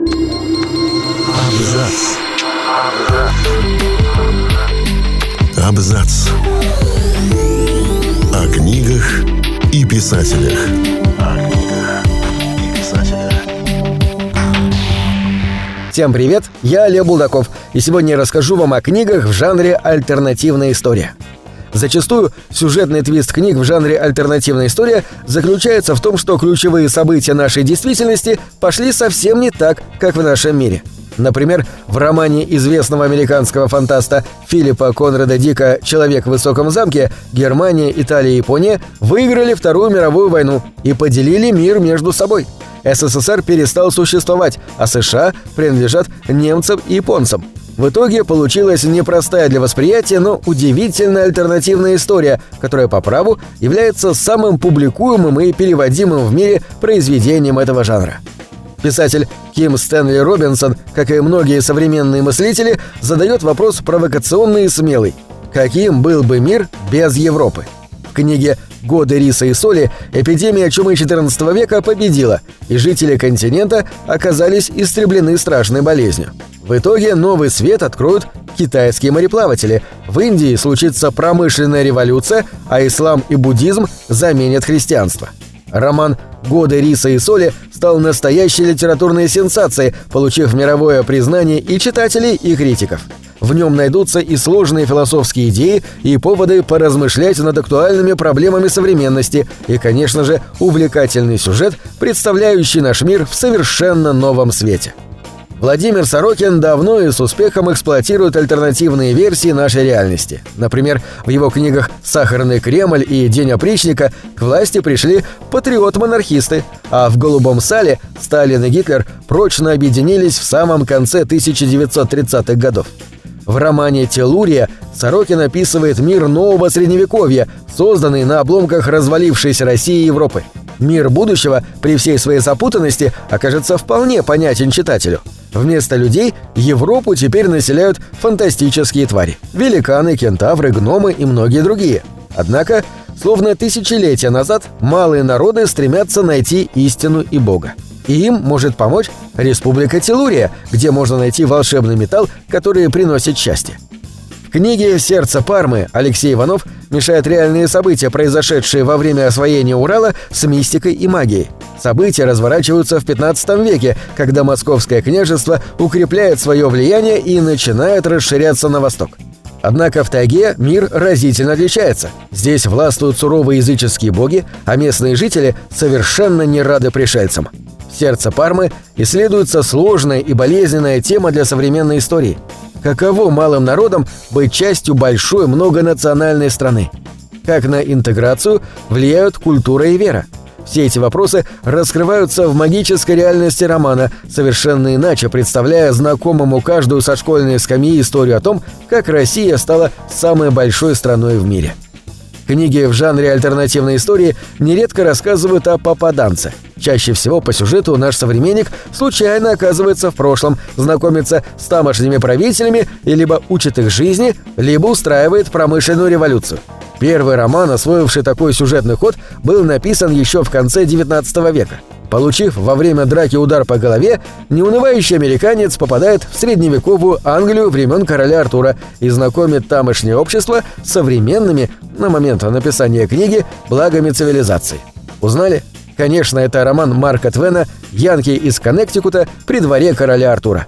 Абзац. Абзац. О книгах и писателях. Всем привет, я Олег Булдаков, и сегодня я расскажу вам о книгах в жанре альтернативная история. Зачастую сюжетный твист книг в жанре альтернативная история заключается в том, что ключевые события нашей действительности пошли совсем не так, как в нашем мире. Например, в романе известного американского фантаста Филиппа Конрада Дика «Человек в высоком замке» Германия, Италия и Япония выиграли Вторую мировую войну и поделили мир между собой. СССР перестал существовать, а США принадлежат немцам и японцам. В итоге получилась непростая для восприятия, но удивительная альтернативная история, которая по праву является самым публикуемым и переводимым в мире произведением этого жанра. Писатель Ким Стэнли Робинсон, как и многие современные мыслители, задает вопрос провокационный и смелый. Каким был бы мир без Европы? В книге «Годы риса и соли» эпидемия чумы XIV века победила, и жители континента оказались истреблены страшной болезнью. В итоге новый свет откроют китайские мореплаватели. В Индии случится промышленная революция, а ислам и буддизм заменят христианство. Роман «Годы риса и соли» стал настоящей литературной сенсацией, получив мировое признание и читателей, и критиков. В нем найдутся и сложные философские идеи, и поводы поразмышлять над актуальными проблемами современности, и, конечно же, увлекательный сюжет, представляющий наш мир в совершенно новом свете. Владимир Сорокин давно и с успехом эксплуатирует альтернативные версии нашей реальности. Например, в его книгах «Сахарный Кремль» и «День опричника» к власти пришли патриот-монархисты, а в «Голубом сале» Сталин и Гитлер прочно объединились в самом конце 1930-х годов. В романе «Телурия» Сорокин описывает мир нового средневековья, созданный на обломках развалившейся России и Европы. Мир будущего при всей своей запутанности окажется вполне понятен читателю. Вместо людей Европу теперь населяют фантастические твари – великаны, кентавры, гномы и многие другие. Однако, словно тысячелетия назад, малые народы стремятся найти истину и Бога. И им может помочь Республика Телурия, где можно найти волшебный металл, который приносит счастье. В книге «Сердце Пармы» Алексей Иванов мешает реальные события, произошедшие во время освоения Урала, с мистикой и магией. События разворачиваются в 15 веке, когда Московское княжество укрепляет свое влияние и начинает расширяться на восток. Однако в тайге мир разительно отличается. Здесь властвуют суровые языческие боги, а местные жители совершенно не рады пришельцам. Сердце Пармы исследуется сложная и болезненная тема для современной истории – Каково малым народам быть частью большой многонациональной страны? Как на интеграцию влияют культура и вера? Все эти вопросы раскрываются в магической реальности романа, совершенно иначе представляя знакомому каждую со школьной скамьи историю о том, как Россия стала самой большой страной в мире. Книги в жанре альтернативной истории нередко рассказывают о попаданце. Чаще всего по сюжету наш современник случайно оказывается в прошлом, знакомится с тамошними правителями и либо учит их жизни, либо устраивает промышленную революцию. Первый роман, освоивший такой сюжетный ход, был написан еще в конце XIX века. Получив во время драки удар по голове, неунывающий американец попадает в средневековую Англию времен короля Артура и знакомит тамошнее общество с современными, на момент написания книги, благами цивилизации. Узнали? Конечно, это роман Марка Твена «Янки из Коннектикута при дворе короля Артура».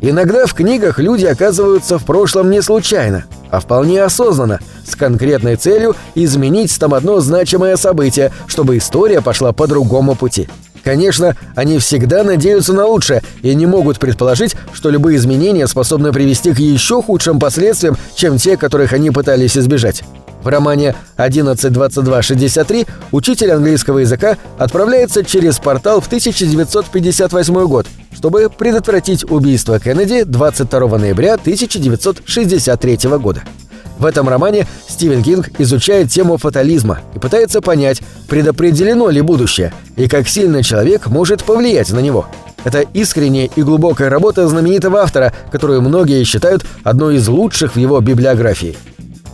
Иногда в книгах люди оказываются в прошлом не случайно, а вполне осознанно, с конкретной целью изменить там одно значимое событие, чтобы история пошла по другому пути. Конечно, они всегда надеются на лучшее и не могут предположить, что любые изменения способны привести к еще худшим последствиям, чем те, которых они пытались избежать. В романе «11.22.63» учитель английского языка отправляется через портал в 1958 год, чтобы предотвратить убийство Кеннеди 22 ноября 1963 года. В этом романе Стивен Кинг изучает тему фатализма и пытается понять, предопределено ли будущее и как сильно человек может повлиять на него. Это искренняя и глубокая работа знаменитого автора, которую многие считают одной из лучших в его библиографии.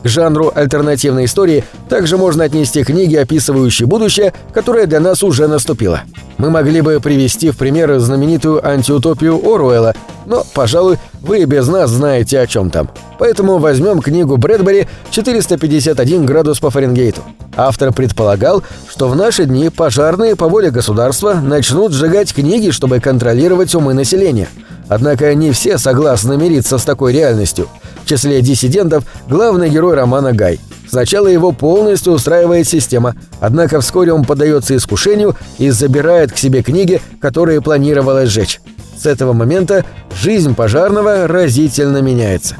К жанру альтернативной истории также можно отнести книги, описывающие будущее, которое для нас уже наступило. Мы могли бы привести в пример знаменитую антиутопию Оруэлла, но, пожалуй, вы без нас знаете о чем там. Поэтому возьмем книгу Брэдбери «451 градус по Фаренгейту». Автор предполагал, что в наши дни пожарные по воле государства начнут сжигать книги, чтобы контролировать умы населения. Однако не все согласны мириться с такой реальностью – в числе диссидентов главный герой романа Гай. Сначала его полностью устраивает система, однако вскоре он поддается искушению и забирает к себе книги, которые планировалось сжечь. С этого момента жизнь пожарного разительно меняется.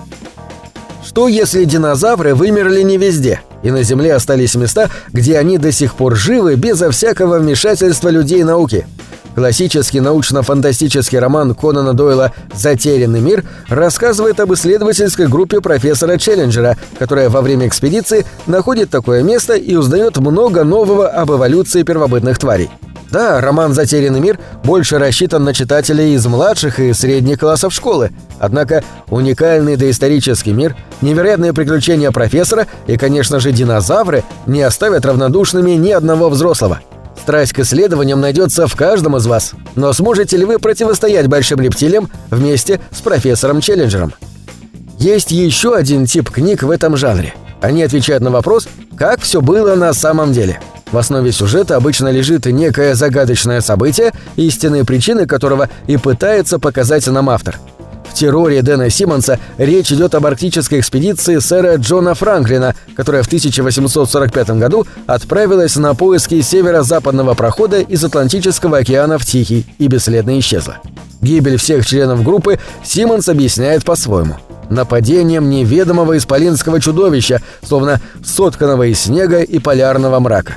Что если динозавры вымерли не везде, и на Земле остались места, где они до сих пор живы безо всякого вмешательства людей науки – Классический научно-фантастический роман Конана Дойла «Затерянный мир» рассказывает об исследовательской группе профессора Челленджера, которая во время экспедиции находит такое место и узнает много нового об эволюции первобытных тварей. Да, роман «Затерянный мир» больше рассчитан на читателей из младших и средних классов школы, однако уникальный доисторический мир, невероятные приключения профессора и, конечно же, динозавры не оставят равнодушными ни одного взрослого – Страсть к исследованиям найдется в каждом из вас. Но сможете ли вы противостоять большим рептилиям вместе с профессором Челленджером? Есть еще один тип книг в этом жанре. Они отвечают на вопрос, как все было на самом деле. В основе сюжета обычно лежит некое загадочное событие, истинные причины которого и пытается показать нам автор – терроре Дэна Симмонса речь идет об арктической экспедиции сэра Джона Франклина, которая в 1845 году отправилась на поиски северо-западного прохода из Атлантического океана в Тихий и бесследно исчезла. Гибель всех членов группы Симмонс объясняет по-своему. Нападением неведомого исполинского чудовища, словно сотканного из снега и полярного мрака.